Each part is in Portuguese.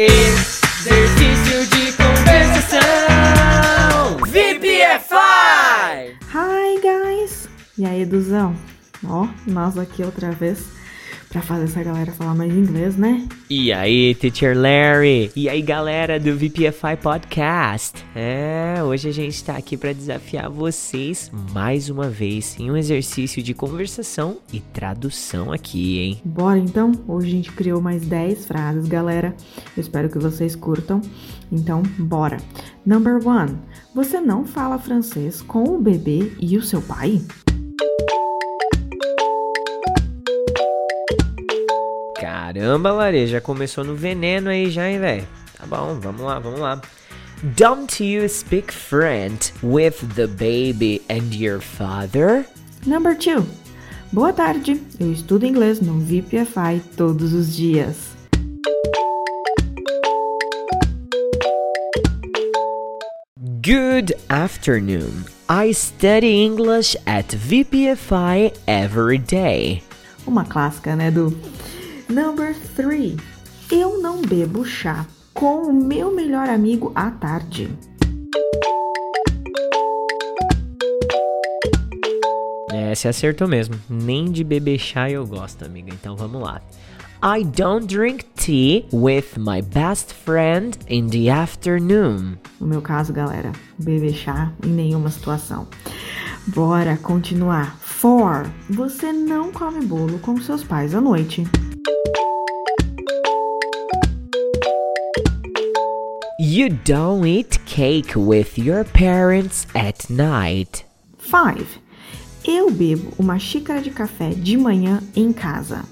Exercício de conversação. VPFI. Hi, guys! E aí, Duzão? Ó, nós aqui outra vez pra fazer essa galera falar mais inglês, né? E aí, Teacher Larry? E aí, galera do VPFI Podcast? É, hoje a gente tá aqui para desafiar vocês mais uma vez em um exercício de conversação e tradução aqui, hein? Bora então? Hoje a gente criou mais 10 frases, galera. Eu espero que vocês curtam. Então, bora! Number one. Você não fala francês com o bebê e o seu pai? Caramba, Lare, já começou no veneno aí já, hein, velho? Tá bom, vamos lá, vamos lá. Don't you speak French with the baby and your father? Number two. Boa tarde, eu estudo inglês no VPFI todos os dias. Good afternoon. I study English at VPFI every day. Uma clássica, né, do Number 3. Eu não bebo chá com o meu melhor amigo à tarde. É, você acertou mesmo. Nem de beber chá eu gosto, amiga. Então vamos lá. I don't drink tea with my best friend in the afternoon. No meu caso, galera, beber chá em nenhuma situação. Bora continuar. 4. Você não come bolo com seus pais à noite. You don't eat cake with your parents at night. 5. Eu bebo uma xícara de café de manhã em casa.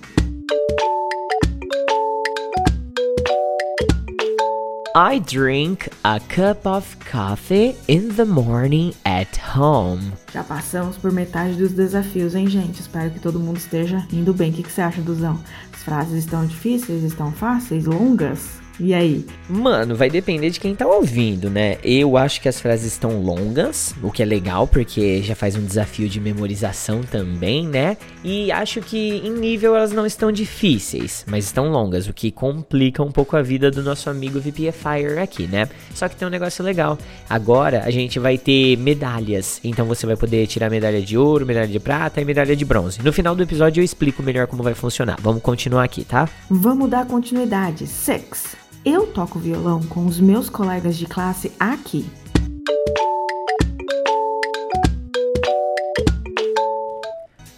I drink a cup of coffee in the morning at home. Já passamos por metade dos desafios, hein, gente? Espero que todo mundo esteja indo bem. O que, que você acha, Duzão? As frases estão difíceis, estão fáceis, longas? E aí? Mano, vai depender de quem tá ouvindo, né? Eu acho que as frases estão longas, o que é legal, porque já faz um desafio de memorização também, né? E acho que em nível elas não estão difíceis, mas estão longas, o que complica um pouco a vida do nosso amigo VPFire aqui, né? Só que tem um negócio legal. Agora a gente vai ter medalhas, então você vai poder tirar medalha de ouro, medalha de prata e medalha de bronze. No final do episódio eu explico melhor como vai funcionar. Vamos continuar aqui, tá? Vamos dar continuidade. Six. Eu toco violão com os meus colegas de classe aqui.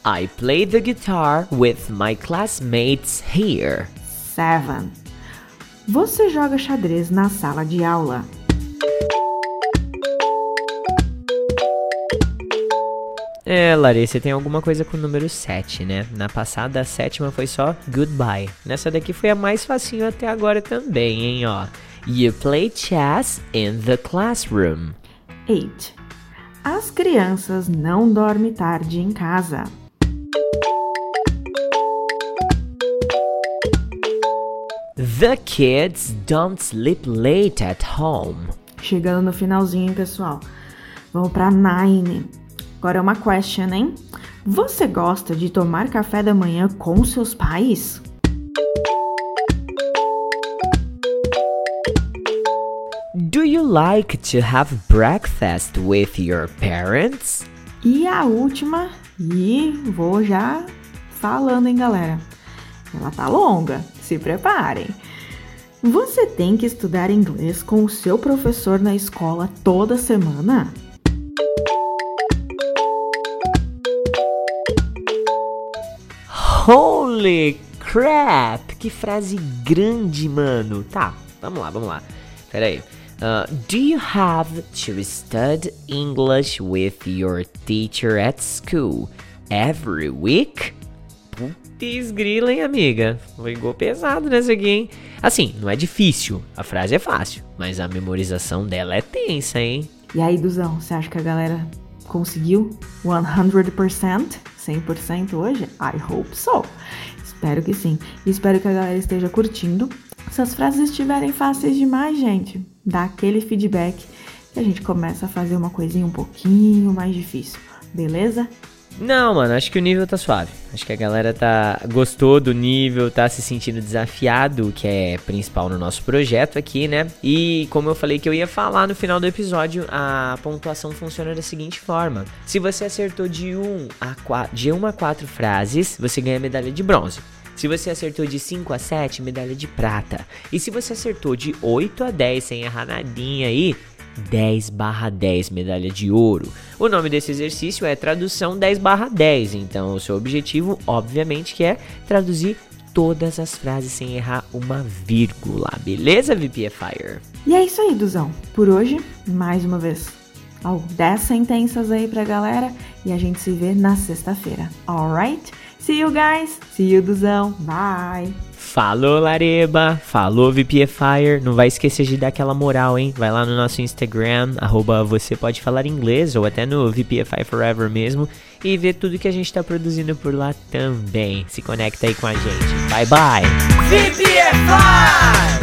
I play the guitar with my classmates here. 7. Você joga xadrez na sala de aula. É, Larissa, tem alguma coisa com o número 7, né? Na passada, a sétima foi só goodbye. Nessa daqui foi a mais facinho até agora também, hein, ó. You play chess in the classroom. 8. As crianças não dormem tarde em casa. The kids don't sleep late at home. Chegando no finalzinho, pessoal. Vamos para 9. Agora é uma question, hein? Você gosta de tomar café da manhã com seus pais? Do you like to have breakfast with your parents? E a última, e vou já falando, hein, galera? Ela tá longa, se preparem. Você tem que estudar inglês com o seu professor na escola toda semana? Holy crap! Que frase grande, mano. Tá, vamos lá, vamos lá. Pera aí. Uh, do you have to study English with your teacher at school every week? Putz grila, hein, amiga? Pegou pesado nessa aqui, hein? Assim, não é difícil. A frase é fácil, mas a memorização dela é tensa, hein? E aí, Duzão, você acha que a galera conseguiu 100%? 100% hoje? I hope so. Espero que sim. Espero que a galera esteja curtindo. Se as frases estiverem fáceis demais, gente, dá aquele feedback que a gente começa a fazer uma coisinha um pouquinho mais difícil. Beleza? Não, mano, acho que o nível tá suave. Acho que a galera tá gostou do nível, tá se sentindo desafiado, que é principal no nosso projeto aqui, né? E como eu falei que eu ia falar no final do episódio, a pontuação funciona da seguinte forma: se você acertou de 1 a 4, de 1 a 4 frases, você ganha medalha de bronze. Se você acertou de 5 a 7, medalha de prata. E se você acertou de 8 a 10 sem errar nadinha aí, 10 barra 10 medalha de ouro. O nome desse exercício é tradução 10 barra 10, então o seu objetivo, obviamente, que é traduzir todas as frases sem errar uma vírgula, beleza, VPFire? E é isso aí, Duzão. Por hoje, mais uma vez, 10 sentenças aí pra galera e a gente se vê na sexta-feira, alright? See you guys, see you, Duzão, bye! Falou, Lareba. Falou, VPFire. Não vai esquecer de dar aquela moral, hein? Vai lá no nosso Instagram, arroba você pode falar inglês, ou até no VPFI Forever mesmo, e ver tudo que a gente tá produzindo por lá também. Se conecta aí com a gente. Bye, bye. VPFI!